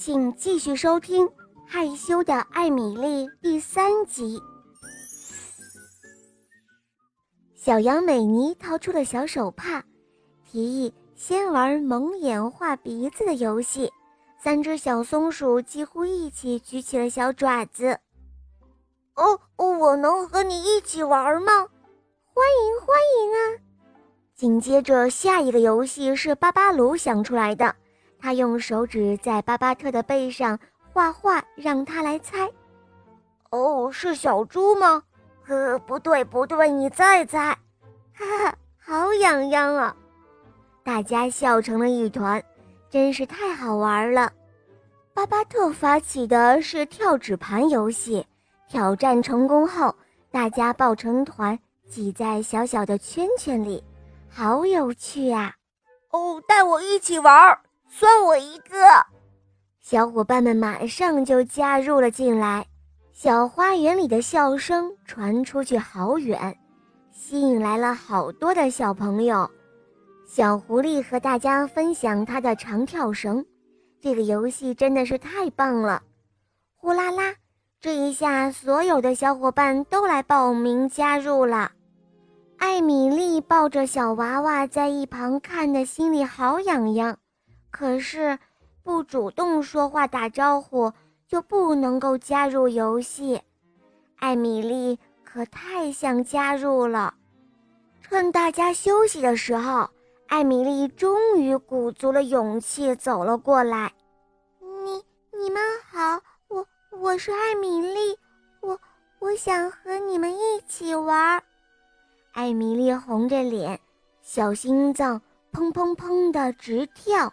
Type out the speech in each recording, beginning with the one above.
请继续收听《害羞的艾米丽》第三集。小羊美妮掏出了小手帕，提议先玩蒙眼画鼻子的游戏。三只小松鼠几乎一起举起了小爪子。哦，我能和你一起玩吗？欢迎欢迎啊！紧接着，下一个游戏是巴巴鲁想出来的。他用手指在巴巴特的背上画画，让他来猜。哦，是小猪吗？呃，不对不对，你再猜。哈哈，好痒痒啊！大家笑成了一团，真是太好玩了。巴巴特发起的是跳纸盘游戏，挑战成功后，大家抱成团挤在小小的圈圈里，好有趣啊！哦，带我一起玩儿。算我一个！小伙伴们马上就加入了进来。小花园里的笑声传出去好远，吸引来了好多的小朋友。小狐狸和大家分享他的长跳绳，这个游戏真的是太棒了！呼啦啦，这一下所有的小伙伴都来报名加入了。艾米丽抱着小娃娃在一旁看的，心里好痒痒。可是，不主动说话打招呼就不能够加入游戏。艾米丽可太想加入了。趁大家休息的时候，艾米丽终于鼓足了勇气走了过来。你你们好，我我是艾米丽，我我想和你们一起玩。艾米丽红着脸，小心脏砰砰砰的直跳。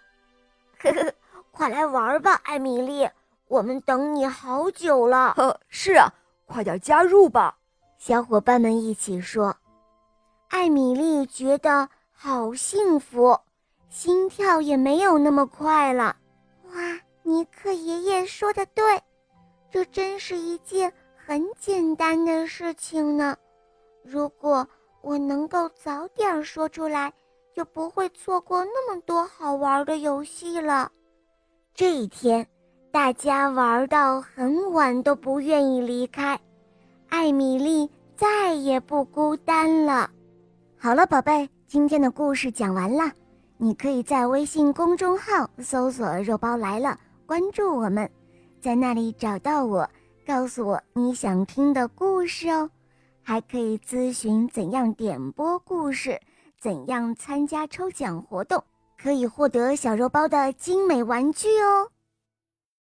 呵呵，快来玩吧，艾米丽，我们等你好久了。呵，是啊，快点加入吧！小伙伴们一起说。艾米丽觉得好幸福，心跳也没有那么快了。哇，尼克爷爷说的对，这真是一件很简单的事情呢。如果我能够早点说出来。就不会错过那么多好玩的游戏了。这一天，大家玩到很晚都不愿意离开，艾米丽再也不孤单了。好了，宝贝，今天的故事讲完了，你可以在微信公众号搜索“肉包来了”，关注我们，在那里找到我，告诉我你想听的故事哦，还可以咨询怎样点播故事。怎样参加抽奖活动？可以获得小肉包的精美玩具哦！